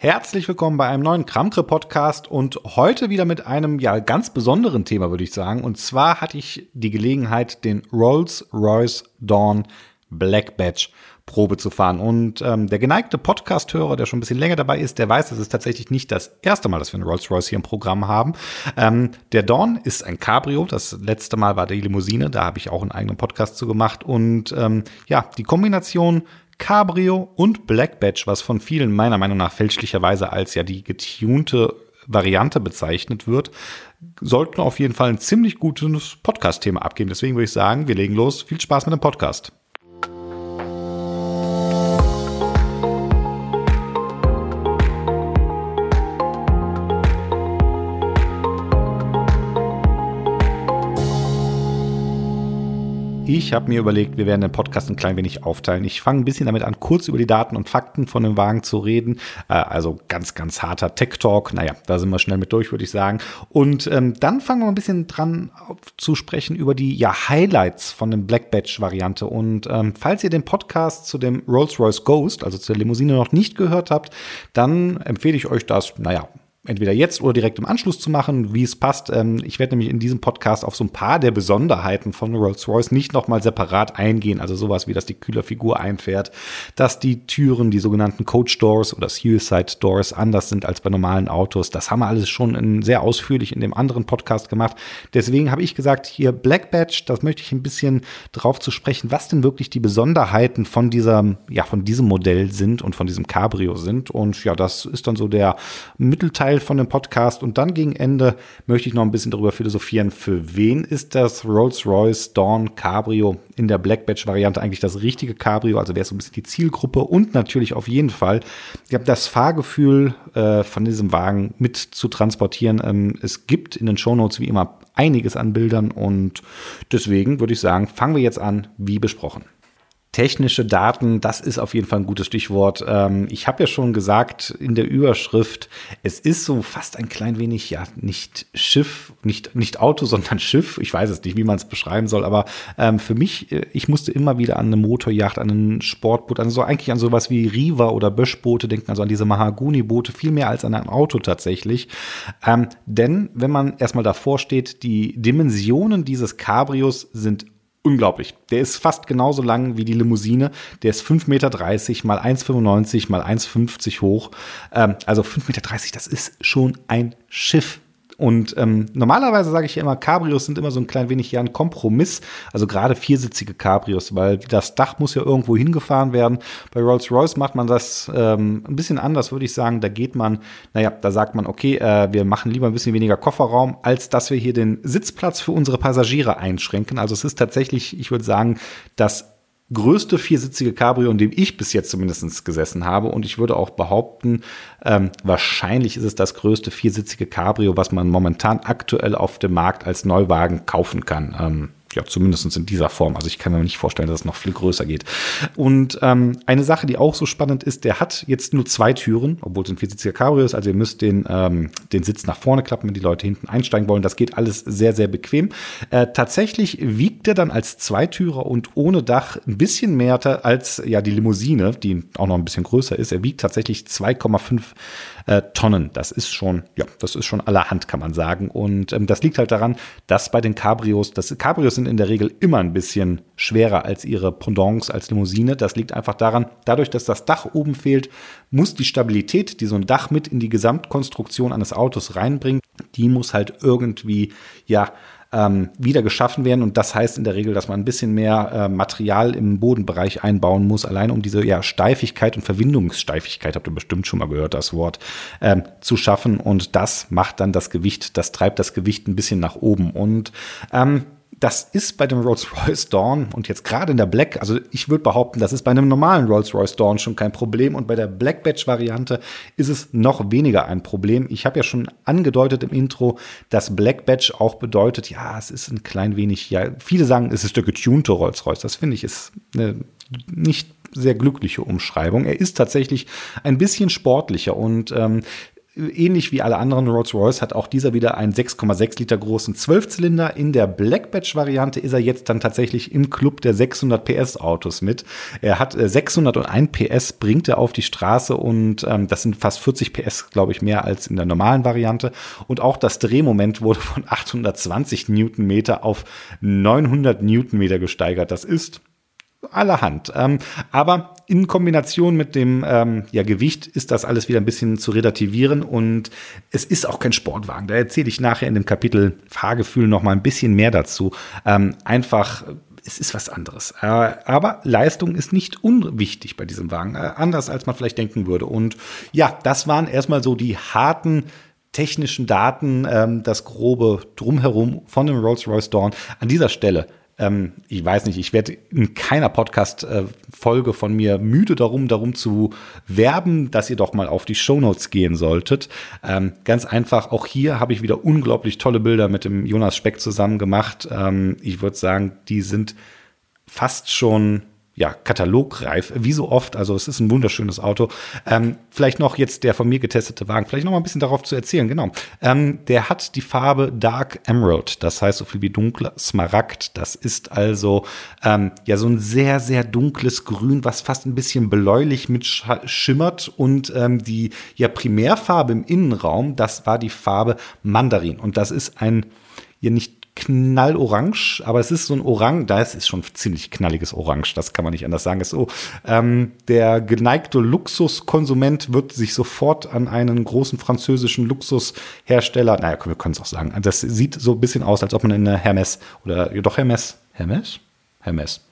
Herzlich willkommen bei einem neuen Kramkre Podcast und heute wieder mit einem ja ganz besonderen Thema, würde ich sagen. Und zwar hatte ich die Gelegenheit, den Rolls-Royce Dawn Black Badge Probe zu fahren. Und ähm, der geneigte Podcast-Hörer, der schon ein bisschen länger dabei ist, der weiß, es ist tatsächlich nicht das erste Mal, dass wir einen Rolls-Royce hier im Programm haben. Ähm, der Dawn ist ein Cabrio. Das letzte Mal war die Limousine. Da habe ich auch einen eigenen Podcast zu gemacht. Und ähm, ja, die Kombination Cabrio und Black Badge, was von vielen meiner Meinung nach fälschlicherweise als ja die getunte Variante bezeichnet wird, sollten auf jeden Fall ein ziemlich gutes Podcast-Thema abgeben. Deswegen würde ich sagen, wir legen los. Viel Spaß mit dem Podcast. Ich habe mir überlegt, wir werden den Podcast ein klein wenig aufteilen. Ich fange ein bisschen damit an, kurz über die Daten und Fakten von dem Wagen zu reden. Äh, also ganz, ganz harter Tech-Talk. Naja, da sind wir schnell mit durch, würde ich sagen. Und ähm, dann fangen wir ein bisschen dran zu sprechen über die ja, Highlights von dem Black Badge-Variante. Und ähm, falls ihr den Podcast zu dem Rolls-Royce Ghost, also zur Limousine, noch nicht gehört habt, dann empfehle ich euch das, naja, entweder jetzt oder direkt im Anschluss zu machen, wie es passt. Ähm, ich werde nämlich in diesem Podcast auf so ein paar der Besonderheiten von Rolls-Royce nicht nochmal separat eingehen. Also sowas wie, dass die Kühlerfigur einfährt, dass die Türen, die sogenannten Coach Doors oder Suicide Doors anders sind als bei normalen Autos. Das haben wir alles schon in, sehr ausführlich in dem anderen Podcast gemacht. Deswegen habe ich gesagt, hier Black Badge, das möchte ich ein bisschen drauf zu sprechen, was denn wirklich die Besonderheiten von dieser, ja, von diesem Modell sind und von diesem Cabrio sind. Und ja, das ist dann so der Mittelteil Teil von dem Podcast. Und dann gegen Ende möchte ich noch ein bisschen darüber philosophieren, für wen ist das Rolls-Royce Dawn Cabrio in der Black Badge Variante eigentlich das richtige Cabrio? Also wer ist so ein bisschen die Zielgruppe und natürlich auf jeden Fall, ich habe das Fahrgefühl äh, von diesem Wagen mit zu transportieren. Ähm, es gibt in den Shownotes wie immer einiges an Bildern und deswegen würde ich sagen, fangen wir jetzt an, wie besprochen. Technische Daten, das ist auf jeden Fall ein gutes Stichwort. Ähm, ich habe ja schon gesagt in der Überschrift, es ist so fast ein klein wenig, ja, nicht Schiff, nicht, nicht Auto, sondern Schiff. Ich weiß es nicht, wie man es beschreiben soll, aber ähm, für mich, äh, ich musste immer wieder an eine Motorjacht, an ein Sportboot, an so eigentlich an sowas wie Riva oder Böschboote denken, also an diese Mahagoni-Boote, viel mehr als an ein Auto tatsächlich. Ähm, denn wenn man erstmal davor steht, die Dimensionen dieses Cabrios sind unglaublich. Der ist fast genauso lang wie die Limousine. Der ist 5,30 Meter mal 1,95 mal 1,50 hoch. Ähm, also 5,30 Meter, das ist schon ein Schiff. Und ähm, normalerweise sage ich ja immer, Cabrios sind immer so ein klein wenig ja ein Kompromiss. Also gerade viersitzige Cabrios, weil das Dach muss ja irgendwo hingefahren werden. Bei Rolls-Royce macht man das ähm, ein bisschen anders, würde ich sagen. Da geht man, naja, da sagt man, okay, äh, wir machen lieber ein bisschen weniger Kofferraum, als dass wir hier den Sitzplatz für unsere Passagiere einschränken. Also es ist tatsächlich, ich würde sagen, das größte viersitzige Cabrio, in dem ich bis jetzt zumindest gesessen habe. Und ich würde auch behaupten, ähm, wahrscheinlich ist es das größte viersitzige Cabrio, was man momentan aktuell auf dem Markt als Neuwagen kaufen kann. Ähm, ja, zumindest in dieser Form. Also ich kann mir nicht vorstellen, dass es noch viel größer geht. Und ähm, eine Sache, die auch so spannend ist, der hat jetzt nur zwei Türen, obwohl es ein viersitziger Cabrio ist. Also ihr müsst den, ähm, den Sitz nach vorne klappen, wenn die Leute hinten einsteigen wollen. Das geht alles sehr, sehr bequem. Äh, tatsächlich wiegt er dann als Zweitürer und ohne Dach ein bisschen mehr als ja die Limousine, die auch noch ein bisschen größer ist. Er wiegt tatsächlich 2,5 äh, Tonnen. Das ist schon, ja, das ist schon allerhand, kann man sagen. Und ähm, das liegt halt daran, dass bei den Cabrios, das Cabrios sind in der Regel immer ein bisschen schwerer als ihre Pendants als Limousine. Das liegt einfach daran, dadurch, dass das Dach oben fehlt, muss die Stabilität, die so ein Dach mit in die Gesamtkonstruktion eines Autos reinbringt, die muss halt irgendwie, ja, ähm, wieder geschaffen werden. Und das heißt in der Regel, dass man ein bisschen mehr äh, Material im Bodenbereich einbauen muss, allein um diese ja, Steifigkeit und Verwindungssteifigkeit, habt ihr bestimmt schon mal gehört, das Wort, ähm, zu schaffen. Und das macht dann das Gewicht, das treibt das Gewicht ein bisschen nach oben. Und ähm, das ist bei dem Rolls-Royce Dawn und jetzt gerade in der Black, also ich würde behaupten, das ist bei einem normalen Rolls-Royce Dawn schon kein Problem und bei der Black Badge Variante ist es noch weniger ein Problem. Ich habe ja schon angedeutet im Intro, dass Black Badge auch bedeutet, ja, es ist ein klein wenig, ja, viele sagen, es ist der getunte Rolls-Royce. Das finde ich ist eine nicht sehr glückliche Umschreibung. Er ist tatsächlich ein bisschen sportlicher und ähm, ähnlich wie alle anderen Rolls-Royce hat auch dieser wieder einen 6,6 Liter großen Zwölfzylinder. In der Black Badge Variante ist er jetzt dann tatsächlich im Club der 600 PS Autos mit. Er hat 601 äh, PS, bringt er auf die Straße und ähm, das sind fast 40 PS, glaube ich, mehr als in der normalen Variante. Und auch das Drehmoment wurde von 820 Newtonmeter auf 900 Newtonmeter gesteigert. Das ist allerhand. Ähm, aber in Kombination mit dem ähm, ja, Gewicht ist das alles wieder ein bisschen zu relativieren und es ist auch kein Sportwagen. Da erzähle ich nachher in dem Kapitel Fahrgefühl noch mal ein bisschen mehr dazu. Ähm, einfach es ist was anderes. Äh, aber Leistung ist nicht unwichtig bei diesem Wagen, äh, anders als man vielleicht denken würde. Und ja, das waren erstmal so die harten technischen Daten, ähm, das grobe Drumherum von dem Rolls-Royce Dawn. An dieser Stelle ähm, ich weiß nicht, ich werde in keiner Podcast-Folge von mir müde darum, darum zu werben, dass ihr doch mal auf die Shownotes gehen solltet. Ähm, ganz einfach, auch hier habe ich wieder unglaublich tolle Bilder mit dem Jonas Speck zusammen gemacht. Ähm, ich würde sagen, die sind fast schon ja, katalogreif, wie so oft. Also es ist ein wunderschönes Auto. Ähm, vielleicht noch jetzt der von mir getestete Wagen, vielleicht noch mal ein bisschen darauf zu erzählen, genau. Ähm, der hat die Farbe Dark Emerald, das heißt so viel wie dunkler Smaragd. Das ist also ähm, ja so ein sehr, sehr dunkles Grün, was fast ein bisschen bläulich mit schimmert. Und ähm, die ja Primärfarbe im Innenraum, das war die Farbe Mandarin. Und das ist ein ja nicht knallorange, aber es ist so ein Orange, da ist es schon ziemlich knalliges Orange, das kann man nicht anders sagen. Ist so, ähm, der geneigte Luxuskonsument wird sich sofort an einen großen französischen Luxushersteller, naja, wir können es auch sagen, das sieht so ein bisschen aus, als ob man in eine Hermes oder doch Hermes, Hermes? Hermes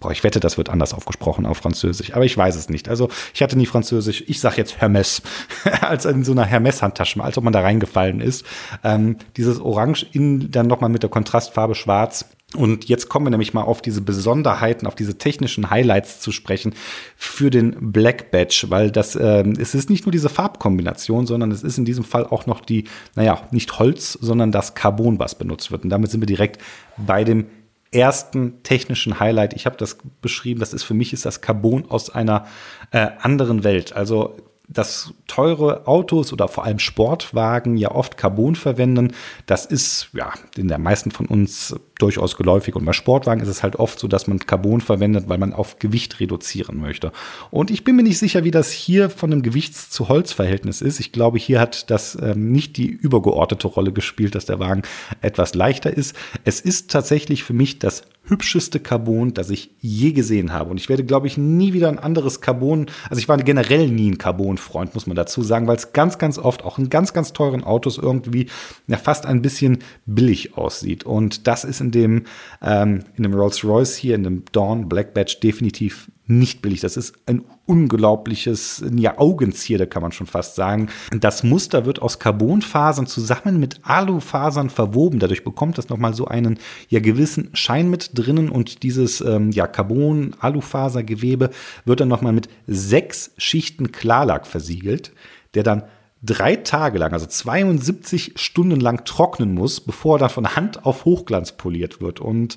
Boah, ich wette, das wird anders aufgesprochen auf Französisch, aber ich weiß es nicht. Also ich hatte nie Französisch. Ich sage jetzt Hermes, als in so einer Hermes-Handtasche, als ob man da reingefallen ist. Ähm, dieses Orange in dann nochmal mit der Kontrastfarbe Schwarz. Und jetzt kommen wir nämlich mal auf diese Besonderheiten, auf diese technischen Highlights zu sprechen für den Black Badge, weil das ähm, es ist nicht nur diese Farbkombination, sondern es ist in diesem Fall auch noch die, naja, nicht Holz, sondern das Carbon, was benutzt wird. Und damit sind wir direkt bei dem ersten technischen Highlight. Ich habe das beschrieben, das ist für mich ist das Carbon aus einer äh, anderen Welt. Also dass teure Autos oder vor allem Sportwagen ja oft Carbon verwenden, das ist ja in der meisten von uns durchaus geläufig. Und bei Sportwagen ist es halt oft so, dass man Carbon verwendet, weil man auf Gewicht reduzieren möchte. Und ich bin mir nicht sicher, wie das hier von dem Gewichts- zu Holzverhältnis ist. Ich glaube, hier hat das ähm, nicht die übergeordnete Rolle gespielt, dass der Wagen etwas leichter ist. Es ist tatsächlich für mich das hübscheste Carbon, das ich je gesehen habe. Und ich werde, glaube ich, nie wieder ein anderes Carbon, also ich war generell nie ein Carbon-Freund, muss man dazu sagen, weil es ganz, ganz oft auch in ganz, ganz teuren Autos irgendwie ja, fast ein bisschen billig aussieht. Und das ist in dem, ähm, in dem Rolls-Royce hier, in dem Dawn Black Badge definitiv nicht billig. Das ist ein unglaubliches ja, Augenzierde, kann man schon fast sagen. Das Muster wird aus Carbonfasern zusammen mit Alufasern verwoben. Dadurch bekommt das nochmal so einen ja, gewissen Schein mit drinnen und dieses ähm, ja, Carbon-Alufasergewebe wird dann nochmal mit sechs Schichten Klarlack versiegelt, der dann drei Tage lang, also 72 Stunden lang trocknen muss, bevor er dann von Hand auf Hochglanz poliert wird. Und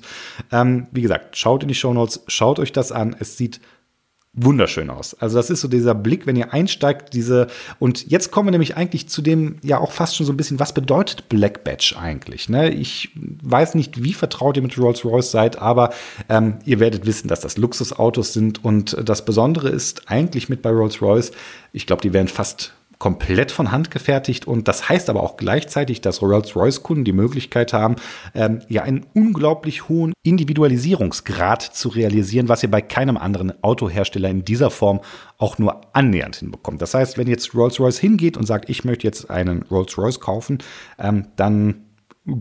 ähm, wie gesagt, schaut in die Show Notes, schaut euch das an. Es sieht wunderschön aus. Also das ist so dieser Blick, wenn ihr einsteigt, diese und jetzt kommen wir nämlich eigentlich zu dem ja auch fast schon so ein bisschen, was bedeutet Black Badge eigentlich? Ne? Ich weiß nicht, wie vertraut ihr mit Rolls-Royce seid, aber ähm, ihr werdet wissen, dass das Luxusautos sind und das Besondere ist eigentlich mit bei Rolls-Royce, ich glaube, die werden fast komplett von Hand gefertigt und das heißt aber auch gleichzeitig, dass Rolls-Royce-Kunden die Möglichkeit haben, ähm, ja einen unglaublich hohen Individualisierungsgrad zu realisieren, was ihr bei keinem anderen Autohersteller in dieser Form auch nur annähernd hinbekommt. Das heißt, wenn jetzt Rolls-Royce hingeht und sagt, ich möchte jetzt einen Rolls-Royce kaufen, ähm, dann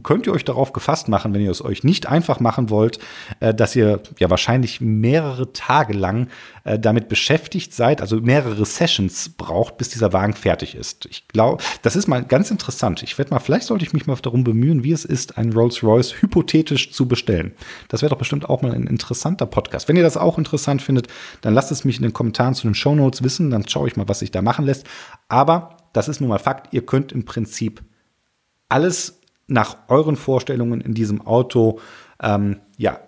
könnt ihr euch darauf gefasst machen, wenn ihr es euch nicht einfach machen wollt, äh, dass ihr ja wahrscheinlich mehrere Tage lang äh, damit beschäftigt seid, also mehrere Sessions braucht, bis dieser Wagen fertig ist. Ich glaube, das ist mal ganz interessant. Ich werde mal, vielleicht sollte ich mich mal darum bemühen, wie es ist, einen Rolls-Royce hypothetisch zu bestellen. Das wäre doch bestimmt auch mal ein interessanter Podcast. Wenn ihr das auch interessant findet, dann lasst es mich in den Kommentaren zu den Show Notes wissen, dann schaue ich mal, was sich da machen lässt. Aber das ist nun mal Fakt, ihr könnt im Prinzip alles nach euren Vorstellungen in diesem Auto ähm, ja,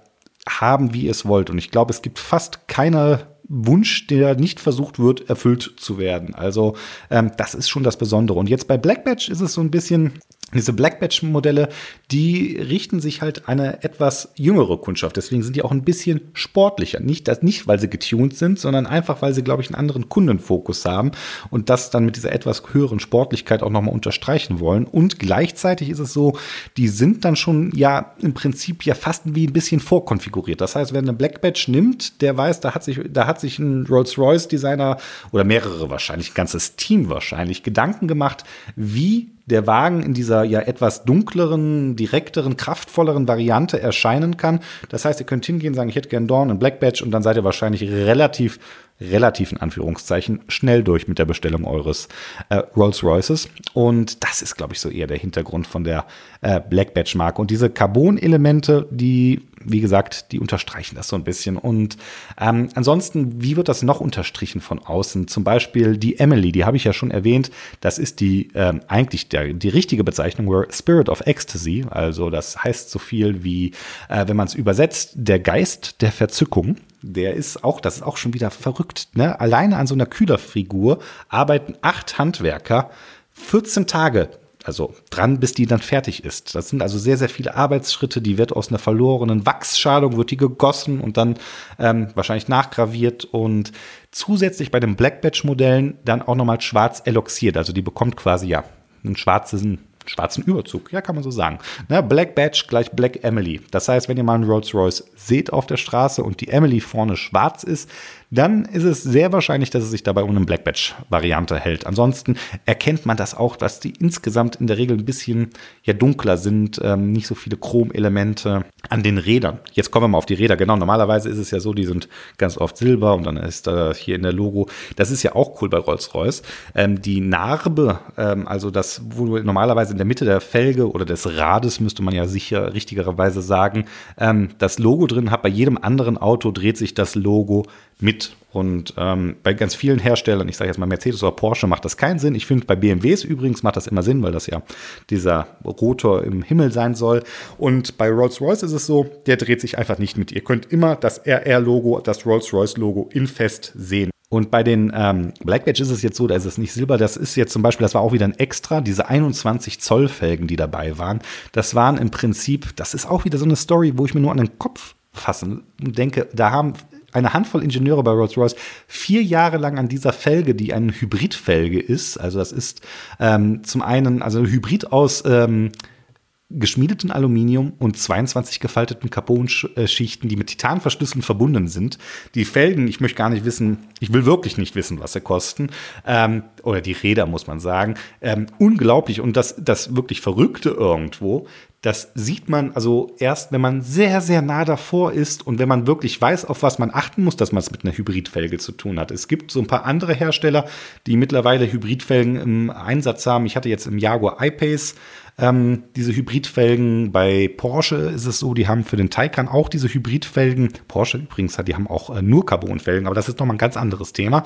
haben, wie ihr es wollt. Und ich glaube, es gibt fast keine Wunsch, der nicht versucht wird, erfüllt zu werden. Also ähm, das ist schon das Besondere. Und jetzt bei Black Badge ist es so ein bisschen, diese Black Badge-Modelle, die richten sich halt eine etwas jüngere Kundschaft. Deswegen sind die auch ein bisschen sportlicher. Nicht, das, nicht weil sie getuned sind, sondern einfach, weil sie, glaube ich, einen anderen Kundenfokus haben und das dann mit dieser etwas höheren Sportlichkeit auch nochmal unterstreichen wollen. Und gleichzeitig ist es so, die sind dann schon ja im Prinzip ja fast wie ein bisschen vorkonfiguriert. Das heißt, wer eine Black Badge nimmt, der weiß, da hat sich, da hat sich ein Rolls-Royce-Designer oder mehrere wahrscheinlich, ein ganzes Team wahrscheinlich, Gedanken gemacht, wie der Wagen in dieser ja etwas dunkleren, direkteren, kraftvolleren Variante erscheinen kann. Das heißt, ihr könnt hingehen, sagen, ich hätte gern Dawn und Black Badge und dann seid ihr wahrscheinlich relativ relativ in Anführungszeichen schnell durch mit der Bestellung eures äh, Rolls-Royces. Und das ist, glaube ich, so eher der Hintergrund von der äh, Black Badge-Marke. Und diese Carbon-Elemente, die, wie gesagt, die unterstreichen das so ein bisschen. Und ähm, ansonsten, wie wird das noch unterstrichen von außen? Zum Beispiel die Emily, die habe ich ja schon erwähnt. Das ist die ähm, eigentlich der, die richtige Bezeichnung, Spirit of Ecstasy. Also das heißt so viel wie, äh, wenn man es übersetzt, der Geist der Verzückung der ist auch, das ist auch schon wieder verrückt. Ne? Alleine an so einer Kühlerfigur arbeiten acht Handwerker 14 Tage also dran, bis die dann fertig ist. Das sind also sehr, sehr viele Arbeitsschritte. Die wird aus einer verlorenen Wachsschalung, wird die gegossen und dann ähm, wahrscheinlich nachgraviert und zusätzlich bei den Black Badge Modellen dann auch nochmal schwarz eloxiert. Also die bekommt quasi ja einen schwarzen schwarzen Überzug, ja, kann man so sagen. Ne, Black Badge gleich Black Emily. Das heißt, wenn ihr mal einen Rolls Royce seht auf der Straße und die Emily vorne schwarz ist, dann ist es sehr wahrscheinlich, dass es sich dabei um eine Black Badge-Variante hält. Ansonsten erkennt man das auch, dass die insgesamt in der Regel ein bisschen ja, dunkler sind, ähm, nicht so viele Chromelemente an den Rädern. Jetzt kommen wir mal auf die Räder. Genau, normalerweise ist es ja so, die sind ganz oft silber und dann ist da hier in der Logo. Das ist ja auch cool bei Rolls-Royce. Ähm, die Narbe, ähm, also das, wo normalerweise in der Mitte der Felge oder des Rades, müsste man ja sicher richtigerweise sagen, ähm, das Logo drin hat. Bei jedem anderen Auto dreht sich das Logo mit. Und ähm, bei ganz vielen Herstellern, ich sage jetzt mal Mercedes oder Porsche, macht das keinen Sinn. Ich finde, bei BMWs übrigens macht das immer Sinn, weil das ja dieser Rotor im Himmel sein soll. Und bei Rolls-Royce ist es so, der dreht sich einfach nicht mit. Ihr könnt immer das RR-Logo, das Rolls-Royce-Logo in fest sehen. Und bei den ähm, Black Badge ist es jetzt so, da ist es nicht Silber, das ist jetzt zum Beispiel, das war auch wieder ein Extra, diese 21 Zoll Felgen, die dabei waren. Das waren im Prinzip, das ist auch wieder so eine Story, wo ich mir nur an den Kopf fassen und denke, da haben eine Handvoll Ingenieure bei Rolls-Royce vier Jahre lang an dieser Felge, die eine Hybridfelge ist. Also das ist ähm, zum einen also Hybrid aus ähm, geschmiedeten Aluminium und 22 gefalteten Carbon-Schichten, die mit Titanverschlüssen verbunden sind. Die Felgen, ich möchte gar nicht wissen, ich will wirklich nicht wissen, was sie kosten. Ähm, oder die Räder, muss man sagen. Ähm, unglaublich. Und das, das wirklich Verrückte irgendwo, das sieht man also erst, wenn man sehr, sehr nah davor ist und wenn man wirklich weiß, auf was man achten muss, dass man es mit einer Hybridfelge zu tun hat. Es gibt so ein paar andere Hersteller, die mittlerweile Hybridfelgen im Einsatz haben. Ich hatte jetzt im Jaguar I-Pace ähm, diese Hybridfelgen. Bei Porsche ist es so, die haben für den Taycan auch diese Hybridfelgen. Porsche übrigens hat, die haben auch äh, nur Carbonfelgen, aber das ist nochmal ein ganz anderes Thema.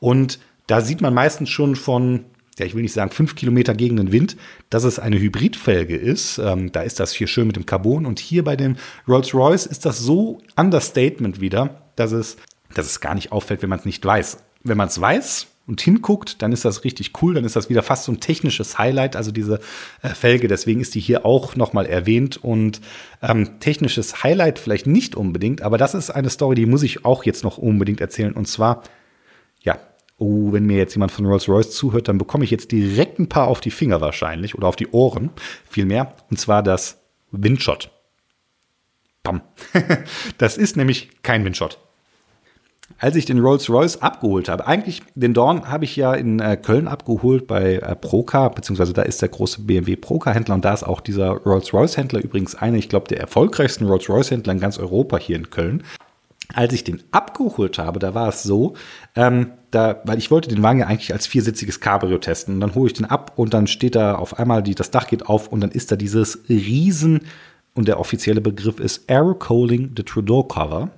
Und da sieht man meistens schon von ja, ich will nicht sagen fünf Kilometer gegen den Wind, dass es eine Hybridfelge ist. Ähm, da ist das hier schön mit dem Carbon. Und hier bei dem Rolls-Royce ist das so Understatement wieder, dass es, dass es gar nicht auffällt, wenn man es nicht weiß. Wenn man es weiß und hinguckt, dann ist das richtig cool. Dann ist das wieder fast so ein technisches Highlight, also diese äh, Felge. Deswegen ist die hier auch nochmal erwähnt. Und ähm, technisches Highlight vielleicht nicht unbedingt, aber das ist eine Story, die muss ich auch jetzt noch unbedingt erzählen. Und zwar, ja, oh, wenn mir jetzt jemand von Rolls-Royce zuhört, dann bekomme ich jetzt direkt ein paar auf die Finger wahrscheinlich oder auf die Ohren, vielmehr. Und zwar das Windshot. Pam. das ist nämlich kein Windshot. Als ich den Rolls-Royce abgeholt habe, eigentlich den Dorn habe ich ja in äh, Köln abgeholt bei äh, Procar, beziehungsweise da ist der große BMW Procar-Händler und da ist auch dieser Rolls-Royce-Händler übrigens einer, ich glaube, der erfolgreichsten Rolls-Royce-Händler in ganz Europa hier in Köln. Als ich den abgeholt habe, da war es so, ähm, da, weil ich wollte den Wagen ja eigentlich als viersitziges Cabrio testen. Und dann hole ich den ab und dann steht da auf einmal, die, das Dach geht auf und dann ist da dieses riesen, und der offizielle Begriff ist Aerocoaling the Trudeau Cover,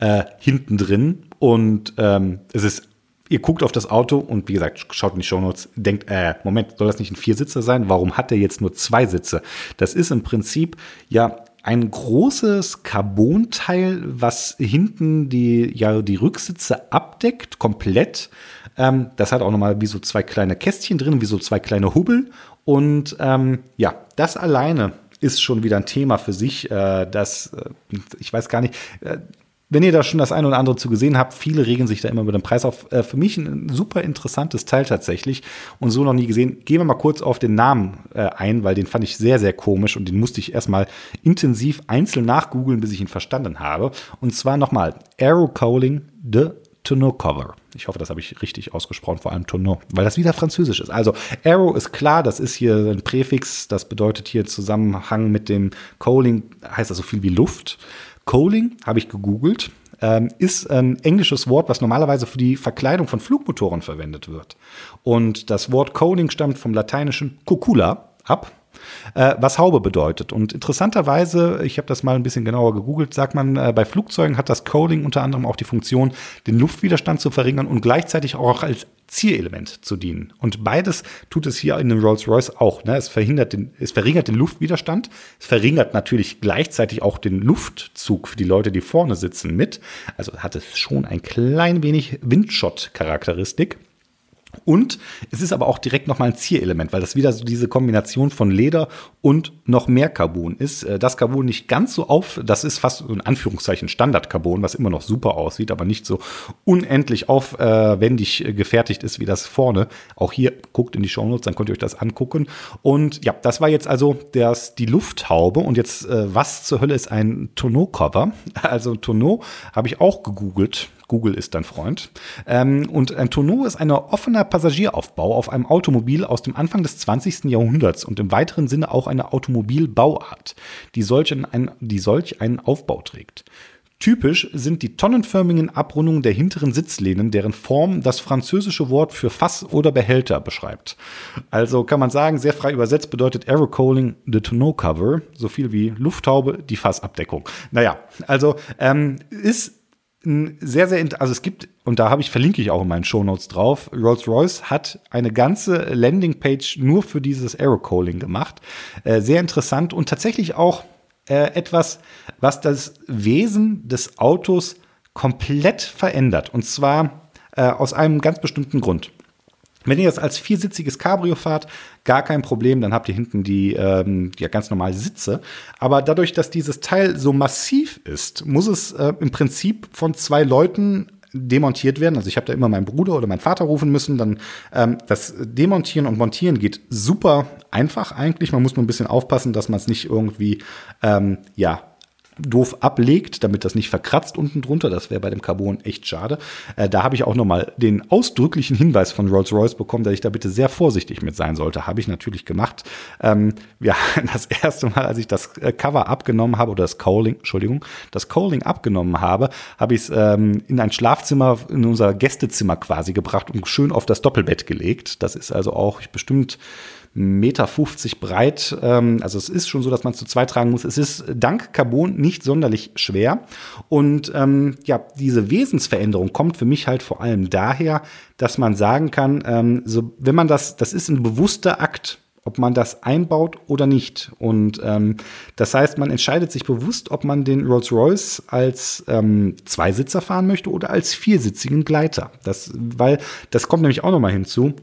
äh, hinten drin. Und ähm, es ist ihr guckt auf das Auto und wie gesagt, schaut in die Shownotes, denkt, äh, Moment, soll das nicht ein Viersitzer sein? Warum hat der jetzt nur zwei Sitze? Das ist im Prinzip ja ein großes Carbonteil, was hinten die, ja, die Rücksitze abdeckt, komplett. Ähm, das hat auch nochmal wie so zwei kleine Kästchen drin, wie so zwei kleine Hubbel. Und ähm, ja, das alleine ist schon wieder ein Thema für sich. Äh, das, äh, ich weiß gar nicht. Äh, wenn ihr da schon das eine oder andere zu gesehen habt, viele regen sich da immer über den Preis auf. Äh, für mich ein super interessantes Teil tatsächlich und so noch nie gesehen. Gehen wir mal kurz auf den Namen ein, weil den fand ich sehr, sehr komisch und den musste ich erstmal intensiv einzeln nachgoogeln, bis ich ihn verstanden habe. Und zwar nochmal Aero Cowling The Tonneau Cover. Ich hoffe, das habe ich richtig ausgesprochen, vor allem Tonneau, weil das wieder französisch ist. Also Aero ist klar, das ist hier ein Präfix, das bedeutet hier Zusammenhang mit dem Coaling, heißt also viel wie Luft. Coaling habe ich gegoogelt, ähm, ist ein englisches Wort, was normalerweise für die Verkleidung von Flugmotoren verwendet wird. Und das Wort Coaling stammt vom lateinischen cocula ab äh, was Haube bedeutet. Und interessanterweise, ich habe das mal ein bisschen genauer gegoogelt, sagt man, äh, bei Flugzeugen hat das Coaling unter anderem auch die Funktion, den Luftwiderstand zu verringern und gleichzeitig auch als Zierelement zu dienen. Und beides tut es hier in dem Rolls-Royce auch. Ne? Es, verhindert den, es verringert den Luftwiderstand, es verringert natürlich gleichzeitig auch den Luftzug für die Leute, die vorne sitzen, mit. Also hat es schon ein klein wenig Windshot-Charakteristik. Und es ist aber auch direkt nochmal ein Zierelement, weil das wieder so diese Kombination von Leder und noch mehr Carbon ist. Äh, das Carbon nicht ganz so auf, das ist fast in Anführungszeichen Standard-Carbon, was immer noch super aussieht, aber nicht so unendlich aufwendig gefertigt ist wie das vorne. Auch hier guckt in die Shownotes, dann könnt ihr euch das angucken. Und ja, das war jetzt also das, die Lufthaube. Und jetzt, äh, was zur Hölle ist ein Tonneau-Cover? Also Tonneau habe ich auch gegoogelt. Google ist dein Freund. Ähm, und ein Tonneau ist ein offener Passagieraufbau auf einem Automobil aus dem Anfang des 20. Jahrhunderts und im weiteren Sinne auch eine Automobilbauart, die solch, ein, die solch einen Aufbau trägt. Typisch sind die tonnenförmigen Abrundungen der hinteren Sitzlehnen, deren Form das französische Wort für Fass oder Behälter beschreibt. Also kann man sagen, sehr frei übersetzt bedeutet Aerocoling the Tonneau Cover, so viel wie Lufthaube, die Fassabdeckung. Naja, also ähm, ist ein sehr, sehr, also es gibt, und da habe ich, verlinke ich auch in meinen Shownotes drauf, Rolls-Royce hat eine ganze Landingpage nur für dieses Aerocoling gemacht. Äh, sehr interessant und tatsächlich auch äh, etwas, was das Wesen des Autos komplett verändert. Und zwar äh, aus einem ganz bestimmten Grund. Wenn ihr jetzt als viersitziges Cabrio fahrt, gar kein Problem, dann habt ihr hinten die ähm, ja, ganz normale Sitze. Aber dadurch, dass dieses Teil so massiv ist, muss es äh, im Prinzip von zwei Leuten demontiert werden. Also ich habe da immer meinen Bruder oder meinen Vater rufen müssen. Dann ähm, das Demontieren und Montieren geht super einfach eigentlich. Man muss nur ein bisschen aufpassen, dass man es nicht irgendwie ähm, ja doof ablegt, damit das nicht verkratzt unten drunter. Das wäre bei dem Carbon echt schade. Äh, da habe ich auch nochmal den ausdrücklichen Hinweis von Rolls-Royce bekommen, dass ich da bitte sehr vorsichtig mit sein sollte. Habe ich natürlich gemacht. Ähm, ja, das erste Mal, als ich das äh, Cover abgenommen habe, oder das Coaling, Entschuldigung, das Coaling abgenommen habe, habe ich es ähm, in ein Schlafzimmer, in unser Gästezimmer quasi gebracht und schön auf das Doppelbett gelegt. Das ist also auch bestimmt Meter 50 breit. Ähm, also es ist schon so, dass man es zu zweit tragen muss. Es ist dank Carbon nicht sonderlich schwer. Und ähm, ja, diese Wesensveränderung kommt für mich halt vor allem daher, dass man sagen kann, ähm, so, wenn man das, das ist ein bewusster Akt, ob man das einbaut oder nicht. Und ähm, das heißt, man entscheidet sich bewusst, ob man den Rolls-Royce als ähm, Zweisitzer fahren möchte oder als viersitzigen Gleiter. Das, weil das kommt nämlich auch noch mal hinzu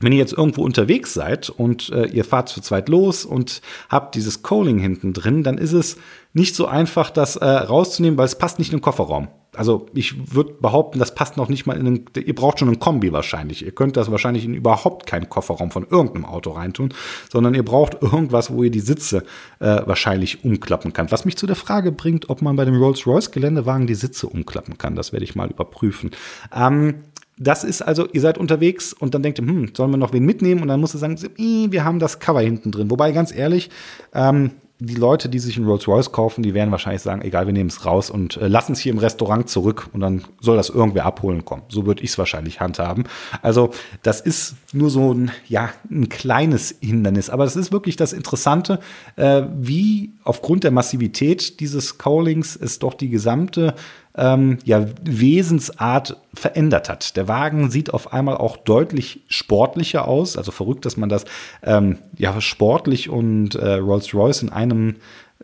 wenn ihr jetzt irgendwo unterwegs seid und äh, ihr fahrt zu zweit los und habt dieses Coaling hinten drin, dann ist es nicht so einfach, das äh, rauszunehmen, weil es passt nicht in den Kofferraum. Also ich würde behaupten, das passt noch nicht mal in den, ihr braucht schon einen Kombi wahrscheinlich. Ihr könnt das wahrscheinlich in überhaupt keinen Kofferraum von irgendeinem Auto reintun, sondern ihr braucht irgendwas, wo ihr die Sitze äh, wahrscheinlich umklappen kann. Was mich zu der Frage bringt, ob man bei dem Rolls-Royce Geländewagen die Sitze umklappen kann. Das werde ich mal überprüfen. Ähm, das ist also, ihr seid unterwegs und dann denkt ihr, hm, sollen wir noch wen mitnehmen? Und dann musst du sagen, wir haben das Cover hinten drin. Wobei, ganz ehrlich, ähm, die Leute, die sich einen Rolls Royce kaufen, die werden wahrscheinlich sagen, egal, wir nehmen es raus und äh, lassen es hier im Restaurant zurück und dann soll das irgendwer abholen kommen. So würde ich es wahrscheinlich handhaben. Also das ist nur so ein, ja, ein kleines Hindernis. Aber das ist wirklich das Interessante, äh, wie aufgrund der Massivität dieses Cowlings es doch die gesamte ähm, ja, Wesensart verändert hat. Der Wagen sieht auf einmal auch deutlich sportlicher aus. Also verrückt, dass man das ähm, ja sportlich und äh, Rolls-Royce in einem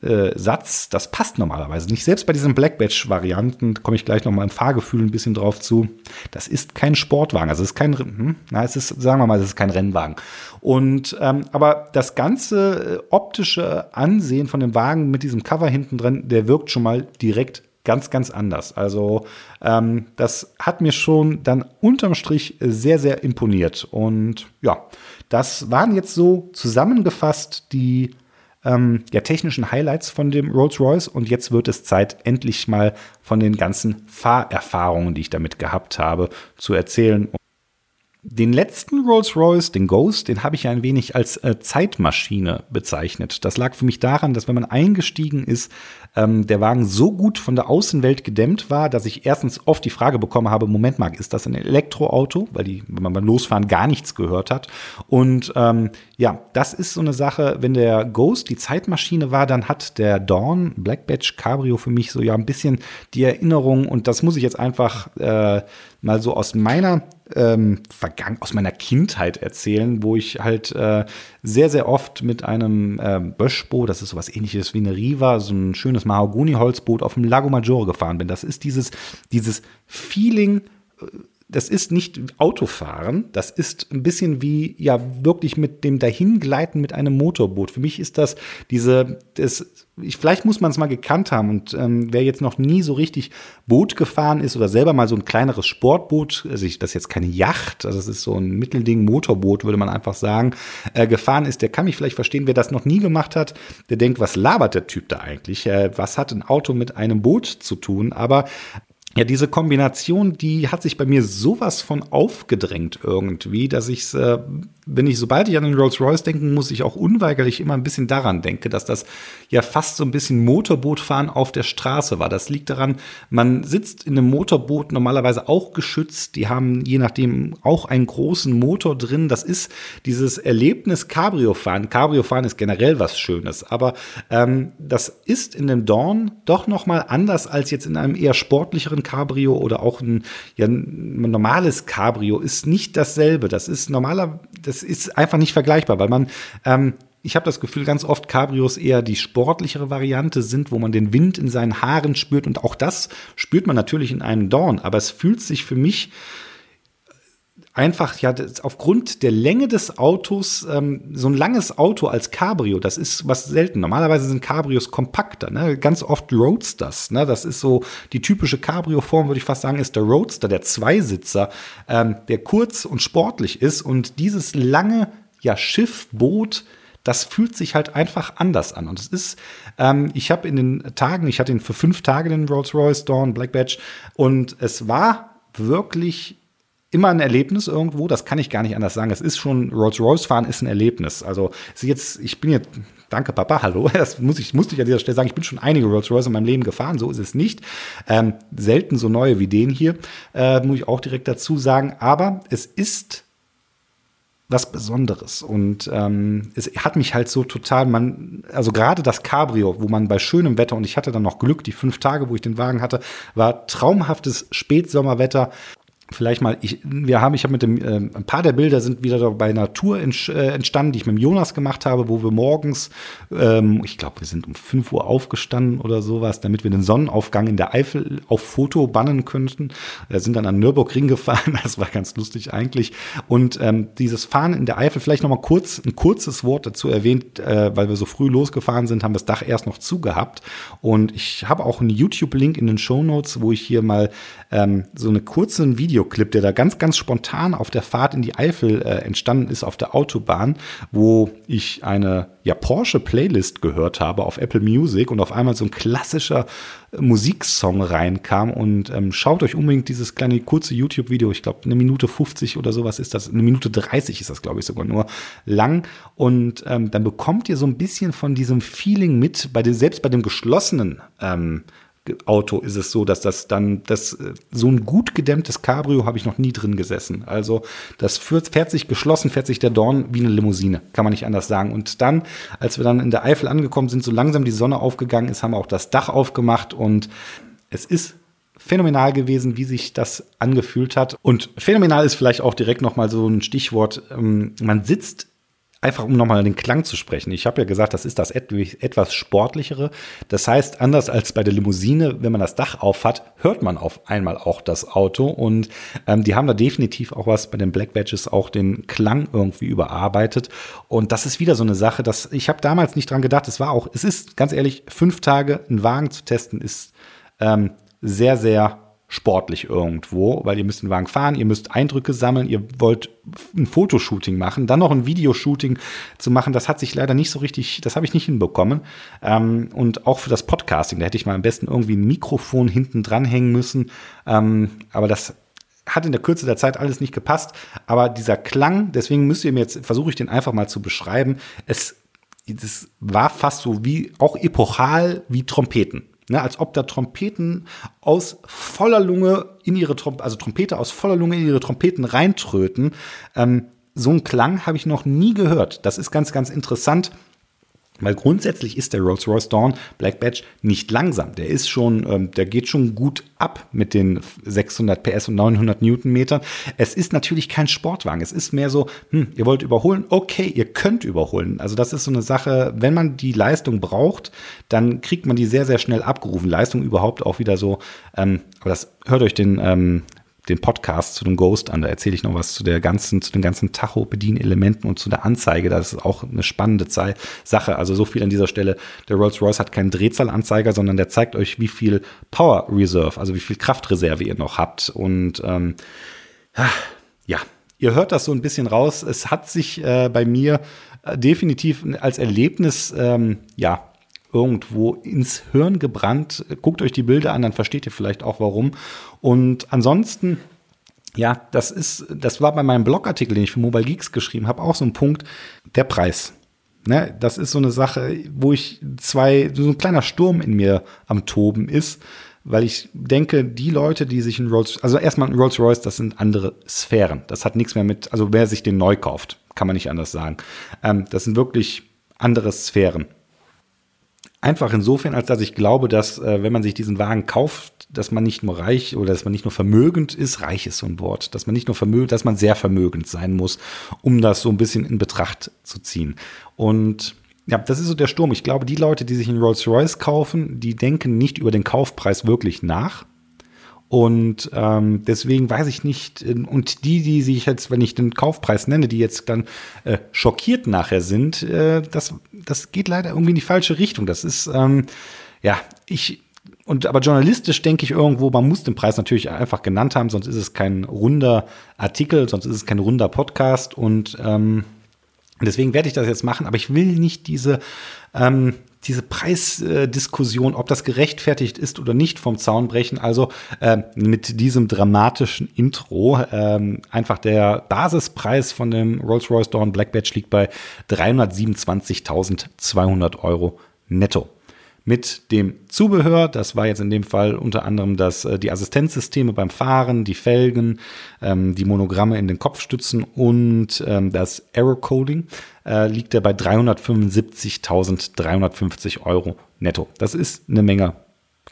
äh, Satz, das passt normalerweise nicht. Selbst bei diesen Black Badge-Varianten, komme ich gleich nochmal im Fahrgefühl ein bisschen drauf zu, das ist kein Sportwagen. Also es ist kein, hm, na, es ist, sagen wir mal, es ist kein Rennwagen. Und ähm, aber das ganze äh, optische Ansehen von dem Wagen mit diesem Cover hinten drin, der wirkt schon mal direkt ganz, ganz anders. Also ähm, das hat mir schon dann unterm Strich sehr, sehr imponiert. Und ja, das waren jetzt so zusammengefasst die ähm, ja, technischen Highlights von dem Rolls-Royce. Und jetzt wird es Zeit, endlich mal von den ganzen Fahrerfahrungen, die ich damit gehabt habe, zu erzählen. Den letzten Rolls-Royce, den Ghost, den habe ich ein wenig als äh, Zeitmaschine bezeichnet. Das lag für mich daran, dass wenn man eingestiegen ist, ähm, der Wagen so gut von der Außenwelt gedämmt war, dass ich erstens oft die Frage bekommen habe, Moment mal, ist das ein Elektroauto? Weil die, wenn man beim Losfahren gar nichts gehört hat. Und ähm, ja, das ist so eine Sache, wenn der Ghost die Zeitmaschine war, dann hat der Dawn Black Badge Cabrio für mich so ja ein bisschen die Erinnerung und das muss ich jetzt einfach äh, mal so aus meiner ähm, aus meiner Kindheit erzählen, wo ich halt äh, sehr, sehr oft mit einem äh, Böschboot, das ist sowas ähnliches wie eine Riva, so ein schönes Mahagoni-Holzboot auf dem Lago Maggiore gefahren bin. Das ist dieses, dieses Feeling, äh, das ist nicht Autofahren, das ist ein bisschen wie ja wirklich mit dem Dahingleiten mit einem Motorboot. Für mich ist das diese, das, ich, vielleicht muss man es mal gekannt haben und ähm, wer jetzt noch nie so richtig Boot gefahren ist oder selber mal so ein kleineres Sportboot, also ich, das ist jetzt keine Yacht, also das ist so ein Mittelding Motorboot, würde man einfach sagen, äh, gefahren ist, der kann mich vielleicht verstehen, wer das noch nie gemacht hat, der denkt, was labert der Typ da eigentlich? Äh, was hat ein Auto mit einem Boot zu tun? Aber ja, diese Kombination, die hat sich bei mir sowas von aufgedrängt irgendwie, dass ich äh, wenn ich, sobald ich an den Rolls-Royce denken muss, ich auch unweigerlich immer ein bisschen daran denke, dass das ja fast so ein bisschen Motorbootfahren auf der Straße war. Das liegt daran, man sitzt in einem Motorboot normalerweise auch geschützt. Die haben je nachdem auch einen großen Motor drin. Das ist dieses Erlebnis Cabrio-Fahren. Cabrio-Fahren ist generell was Schönes, aber ähm, das ist in dem Dawn doch noch mal anders als jetzt in einem eher sportlicheren Cabrio oder auch ein, ja, ein normales Cabrio ist nicht dasselbe. Das ist normaler, das ist einfach nicht vergleichbar, weil man ähm, ich habe das Gefühl, ganz oft Cabrios eher die sportlichere Variante sind, wo man den Wind in seinen Haaren spürt. Und auch das spürt man natürlich in einem Dorn. Aber es fühlt sich für mich einfach ja aufgrund der Länge des Autos ähm, so ein langes Auto als Cabrio, das ist was selten. Normalerweise sind Cabrios kompakter, ne? ganz oft Roadsters. Ne? Das ist so die typische Cabrio-Form, würde ich fast sagen, ist der Roadster, der Zweisitzer, ähm, der kurz und sportlich ist und dieses lange ja Schiff, Boot, das fühlt sich halt einfach anders an. Und es ist, ähm, ich habe in den Tagen, ich hatte ihn für fünf Tage den Rolls-Royce Dawn Black Badge und es war wirklich immer ein Erlebnis irgendwo, das kann ich gar nicht anders sagen. Es ist schon, Rolls-Royce fahren ist ein Erlebnis. Also jetzt, ich bin jetzt, danke Papa, hallo, das muss ich, musste ich an dieser Stelle sagen, ich bin schon einige Rolls-Royce in meinem Leben gefahren, so ist es nicht. Ähm, selten so neue wie den hier, äh, muss ich auch direkt dazu sagen. Aber es ist was Besonderes. Und ähm, es hat mich halt so total, man, also gerade das Cabrio, wo man bei schönem Wetter, und ich hatte dann noch Glück, die fünf Tage, wo ich den Wagen hatte, war traumhaftes Spätsommerwetter. Vielleicht mal, ich, wir haben, ich habe mit dem, äh, ein paar der Bilder sind wieder bei Natur äh, entstanden, die ich mit dem Jonas gemacht habe, wo wir morgens, ähm, ich glaube, wir sind um 5 Uhr aufgestanden oder sowas, damit wir den Sonnenaufgang in der Eifel auf Foto bannen könnten. Wir sind dann an Nürburgring gefahren, das war ganz lustig eigentlich. Und ähm, dieses Fahren in der Eifel, vielleicht noch mal kurz, ein kurzes Wort dazu erwähnt, äh, weil wir so früh losgefahren sind, haben wir das Dach erst noch zugehabt. Und ich habe auch einen YouTube-Link in den Show Notes, wo ich hier mal ähm, so eine kurze Videoclip, der da ganz, ganz spontan auf der Fahrt in die Eifel äh, entstanden ist auf der Autobahn, wo ich eine ja, Porsche-Playlist gehört habe auf Apple Music und auf einmal so ein klassischer äh, Musiksong reinkam. Und ähm, schaut euch unbedingt dieses kleine kurze YouTube-Video, ich glaube eine Minute 50 oder sowas ist das, eine Minute 30 ist das, glaube ich, sogar nur lang. Und ähm, dann bekommt ihr so ein bisschen von diesem Feeling mit, bei den, selbst bei dem geschlossenen ähm, Auto ist es so, dass das dann, das, äh, so ein gut gedämmtes Cabrio habe ich noch nie drin gesessen. Also das fährt sich geschlossen, fährt sich der Dorn wie eine Limousine, kann man nicht anders sagen. Und dann, als wir dann in der Eifel angekommen sind, so langsam die Sonne aufgegangen ist, haben wir auch das Dach aufgemacht und es ist phänomenal gewesen, wie sich das angefühlt hat. Und phänomenal ist vielleicht auch direkt noch mal so ein Stichwort. Ähm, man sitzt Einfach um nochmal den Klang zu sprechen. Ich habe ja gesagt, das ist das etwas sportlichere. Das heißt, anders als bei der Limousine, wenn man das Dach auf hat, hört man auf einmal auch das Auto. Und ähm, die haben da definitiv auch was bei den Black Badges, auch den Klang irgendwie überarbeitet. Und das ist wieder so eine Sache, dass ich habe damals nicht dran gedacht. Es war auch, es ist ganz ehrlich, fünf Tage einen Wagen zu testen, ist ähm, sehr, sehr sportlich irgendwo, weil ihr müsst den Wagen fahren, ihr müsst Eindrücke sammeln, ihr wollt ein Fotoshooting machen, dann noch ein Videoshooting zu machen, das hat sich leider nicht so richtig, das habe ich nicht hinbekommen. Ähm, und auch für das Podcasting, da hätte ich mal am besten irgendwie ein Mikrofon hinten dranhängen müssen, ähm, aber das hat in der Kürze der Zeit alles nicht gepasst. Aber dieser Klang, deswegen müsst ihr mir jetzt, versuche ich den einfach mal zu beschreiben. Es, das war fast so wie, auch epochal wie Trompeten. Ne, als ob da Trompeten aus voller Lunge in ihre Trom also Trompete aus voller Lunge in ihre Trompeten reintröten. Ähm, so einen Klang habe ich noch nie gehört. Das ist ganz, ganz interessant. Weil grundsätzlich ist der Rolls-Royce Dawn Black Badge nicht langsam. Der ist schon, ähm, der geht schon gut ab mit den 600 PS und 900 Newtonmetern. Es ist natürlich kein Sportwagen. Es ist mehr so, hm, ihr wollt überholen, okay, ihr könnt überholen. Also das ist so eine Sache, wenn man die Leistung braucht, dann kriegt man die sehr, sehr schnell abgerufen. Leistung überhaupt auch wieder so, ähm, aber das hört euch den ähm, den Podcast zu dem Ghost an. Da erzähle ich noch was zu der ganzen, zu den ganzen Tacho-Bedienelementen und zu der Anzeige. Das ist auch eine spannende Sache. Also so viel an dieser Stelle. Der Rolls-Royce hat keinen Drehzahlanzeiger, sondern der zeigt euch, wie viel Power Reserve, also wie viel Kraftreserve ihr noch habt. Und ähm, ja, ihr hört das so ein bisschen raus. Es hat sich äh, bei mir äh, definitiv als Erlebnis, ähm, ja, irgendwo ins Hirn gebrannt. Guckt euch die Bilder an, dann versteht ihr vielleicht auch warum. Und ansonsten, ja, das ist, das war bei meinem Blogartikel, den ich für Mobile Geeks geschrieben habe, auch so ein Punkt, der Preis. Ne, das ist so eine Sache, wo ich zwei, so ein kleiner Sturm in mir am Toben ist, weil ich denke, die Leute, die sich ein Rolls, also erstmal ein Rolls Royce, das sind andere Sphären. Das hat nichts mehr mit, also wer sich den neu kauft, kann man nicht anders sagen. Ähm, das sind wirklich andere Sphären. Einfach insofern, als dass ich glaube, dass äh, wenn man sich diesen Wagen kauft, dass man nicht nur reich oder dass man nicht nur vermögend ist, reich ist so ein Wort, dass man nicht nur vermögend, dass man sehr vermögend sein muss, um das so ein bisschen in Betracht zu ziehen. Und ja, das ist so der Sturm. Ich glaube, die Leute, die sich einen Rolls-Royce kaufen, die denken nicht über den Kaufpreis wirklich nach, und ähm, deswegen weiß ich nicht, äh, und die, die sich jetzt, wenn ich den Kaufpreis nenne, die jetzt dann äh, schockiert nachher sind, äh, das, das geht leider irgendwie in die falsche Richtung. Das ist, ähm, ja, ich, und aber journalistisch denke ich irgendwo, man muss den Preis natürlich einfach genannt haben, sonst ist es kein runder Artikel, sonst ist es kein runder Podcast. Und ähm, deswegen werde ich das jetzt machen, aber ich will nicht diese ähm, diese Preisdiskussion, ob das gerechtfertigt ist oder nicht, vom Zaun brechen. Also äh, mit diesem dramatischen Intro. Äh, einfach der Basispreis von dem Rolls-Royce Dawn Black Badge liegt bei 327.200 Euro netto mit dem Zubehör. Das war jetzt in dem Fall unter anderem das, äh, die Assistenzsysteme beim Fahren, die Felgen, ähm, die Monogramme in den Kopfstützen und ähm, das Error Coding äh, liegt er bei 375.350 Euro netto. Das ist eine Menge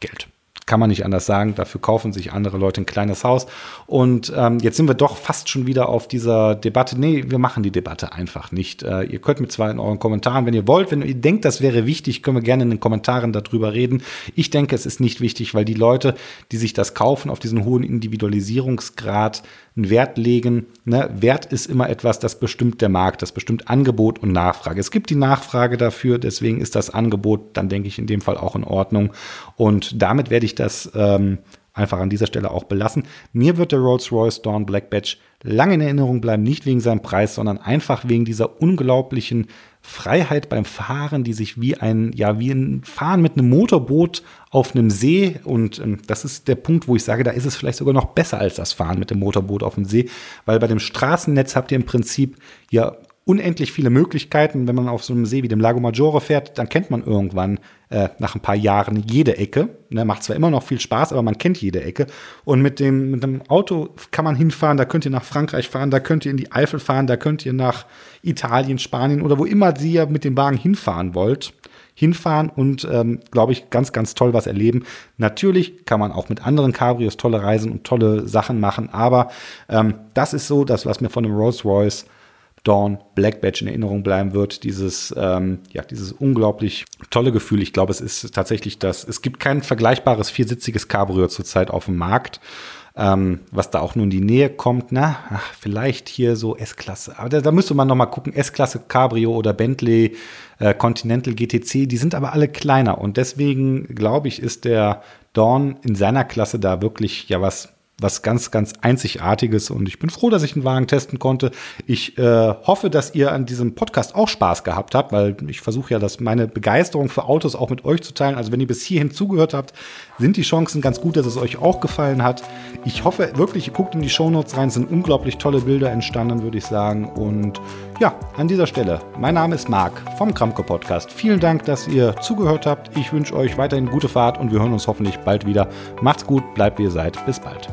Geld kann man nicht anders sagen. Dafür kaufen sich andere Leute ein kleines Haus. Und ähm, jetzt sind wir doch fast schon wieder auf dieser Debatte. Nee, wir machen die Debatte einfach nicht. Äh, ihr könnt mit zwei in euren Kommentaren, wenn ihr wollt, wenn ihr denkt, das wäre wichtig, können wir gerne in den Kommentaren darüber reden. Ich denke, es ist nicht wichtig, weil die Leute, die sich das kaufen, auf diesen hohen Individualisierungsgrad einen Wert legen. Ne? Wert ist immer etwas, das bestimmt der Markt, das bestimmt Angebot und Nachfrage. Es gibt die Nachfrage dafür, deswegen ist das Angebot dann, denke ich, in dem Fall auch in Ordnung. Und damit werde ich das ähm, einfach an dieser Stelle auch belassen. Mir wird der Rolls-Royce Dawn Black Badge lange in Erinnerung bleiben, nicht wegen seinem Preis, sondern einfach wegen dieser unglaublichen Freiheit beim Fahren, die sich wie ein, ja, wie ein Fahren mit einem Motorboot auf einem See und ähm, das ist der Punkt, wo ich sage, da ist es vielleicht sogar noch besser als das Fahren mit dem Motorboot auf dem See, weil bei dem Straßennetz habt ihr im Prinzip ja unendlich viele Möglichkeiten. Wenn man auf so einem See wie dem Lago Maggiore fährt, dann kennt man irgendwann äh, nach ein paar Jahren jede Ecke. Ne, macht zwar immer noch viel Spaß, aber man kennt jede Ecke. Und mit dem, mit dem Auto kann man hinfahren, da könnt ihr nach Frankreich fahren, da könnt ihr in die Eifel fahren, da könnt ihr nach Italien, Spanien oder wo immer ihr mit dem Wagen hinfahren wollt hinfahren und, ähm, glaube ich, ganz, ganz toll was erleben. Natürlich kann man auch mit anderen Cabrios tolle Reisen und tolle Sachen machen, aber ähm, das ist so das, was mir von dem Rolls Royce Dawn Black Badge in Erinnerung bleiben wird. Dieses, ähm, ja, dieses unglaublich tolle Gefühl. Ich glaube, es ist tatsächlich das, es gibt kein vergleichbares viersitziges Cabrio zurzeit auf dem Markt. Ähm, was da auch nur in die Nähe kommt, na, ach, vielleicht hier so S-Klasse. Aber da, da, müsste man noch mal gucken, S-Klasse Cabrio oder Bentley äh, Continental GTC, die sind aber alle kleiner und deswegen glaube ich, ist der Dawn in seiner Klasse da wirklich ja was was ganz, ganz Einzigartiges und ich bin froh, dass ich einen Wagen testen konnte. Ich äh, hoffe, dass ihr an diesem Podcast auch Spaß gehabt habt, weil ich versuche ja, dass meine Begeisterung für Autos auch mit euch zu teilen. Also wenn ihr bis hierhin zugehört habt, sind die Chancen ganz gut, dass es euch auch gefallen hat. Ich hoffe wirklich, ihr guckt in die Shownotes rein, es sind unglaublich tolle Bilder entstanden, würde ich sagen. Und ja, an dieser Stelle, mein Name ist Marc vom Kramko Podcast. Vielen Dank, dass ihr zugehört habt. Ich wünsche euch weiterhin gute Fahrt und wir hören uns hoffentlich bald wieder. Macht's gut, bleibt wie ihr seid. Bis bald.